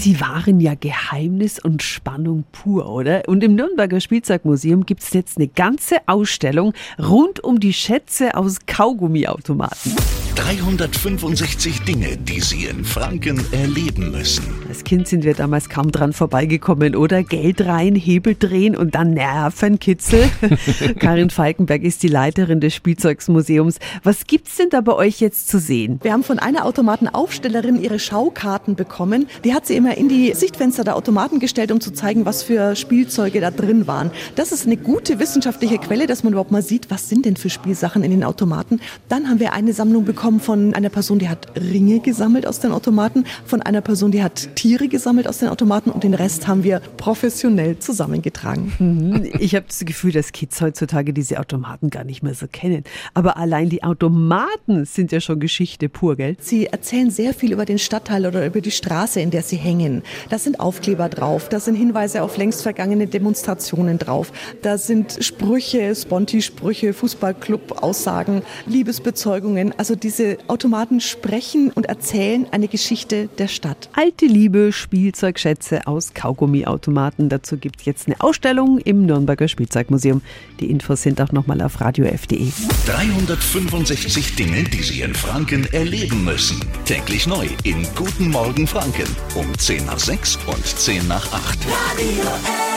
Sie waren ja Geheimnis und Spannung pur, oder? Und im Nürnberger Spielzeugmuseum gibt es jetzt eine ganze Ausstellung rund um die Schätze aus Kaugummiautomaten. 365 Dinge, die Sie in Franken erleben müssen. Als Kind sind wir damals kaum dran vorbeigekommen, oder? Geld rein, Hebel drehen und dann Nervenkitzel. Karin Falkenberg ist die Leiterin des Spielzeugsmuseums. Was gibt's denn da bei euch jetzt zu sehen? Wir haben von einer Automatenaufstellerin ihre Schaukarten bekommen. Die hat sie immer in die Sichtfenster der Automaten gestellt, um zu zeigen, was für Spielzeuge da drin waren. Das ist eine gute wissenschaftliche Quelle, dass man überhaupt mal sieht, was sind denn für Spielsachen in den Automaten. Dann haben wir eine Sammlung bekommen von einer Person, die hat Ringe gesammelt aus den Automaten, von einer Person, die hat Tiere gesammelt aus den Automaten und den Rest haben wir professionell zusammengetragen. Mhm. Ich habe das Gefühl, dass Kids heutzutage diese Automaten gar nicht mehr so kennen. Aber allein die Automaten sind ja schon Geschichte pur, gell? Sie erzählen sehr viel über den Stadtteil oder über die Straße, in der sie hängen. Da sind Aufkleber drauf, da sind Hinweise auf längst vergangene Demonstrationen drauf, da sind Sprüche, Sponti-Sprüche, Fußballclub-Aussagen, Liebesbezeugungen. Also diese diese Automaten sprechen und erzählen eine Geschichte der Stadt. Alte Liebe, Spielzeugschätze aus Kaugummiautomaten. Dazu gibt es jetzt eine Ausstellung im Nürnberger Spielzeugmuseum. Die Infos sind auch nochmal auf radiof.de. 365 Dinge, die Sie in Franken erleben müssen. Täglich neu in Guten Morgen Franken um 10 nach 6 und 10 nach 8. Radio F.